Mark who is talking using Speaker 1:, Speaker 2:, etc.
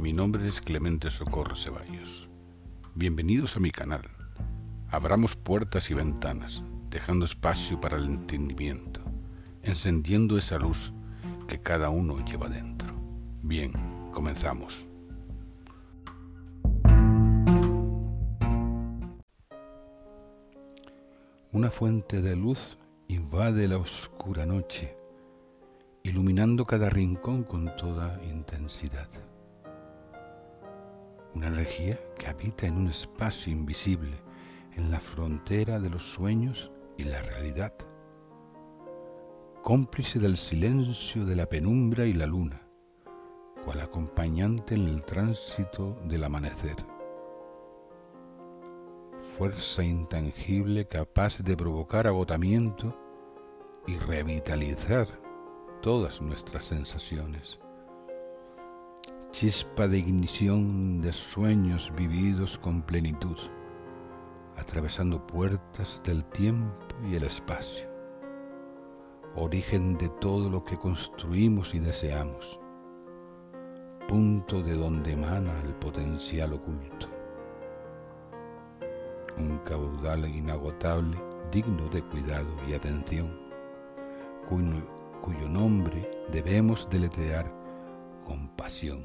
Speaker 1: mi nombre es Clemente Socorro Ceballos. Bienvenidos a mi canal. Abramos puertas y ventanas, dejando espacio para el entendimiento, encendiendo esa luz que cada uno lleva dentro. Bien, comenzamos. Una fuente de luz invade la oscura noche, iluminando cada rincón con toda intensidad. Una energía que habita en un espacio invisible, en la frontera de los sueños y la realidad. Cómplice del silencio de la penumbra y la luna, cual acompañante en el tránsito del amanecer fuerza intangible capaz de provocar agotamiento y revitalizar todas nuestras sensaciones. Chispa de ignición de sueños vividos con plenitud, atravesando puertas del tiempo y el espacio. Origen de todo lo que construimos y deseamos. Punto de donde emana el potencial oculto un caudal inagotable digno de cuidado y atención, cuyo, nombre debemos deletrear con pasión,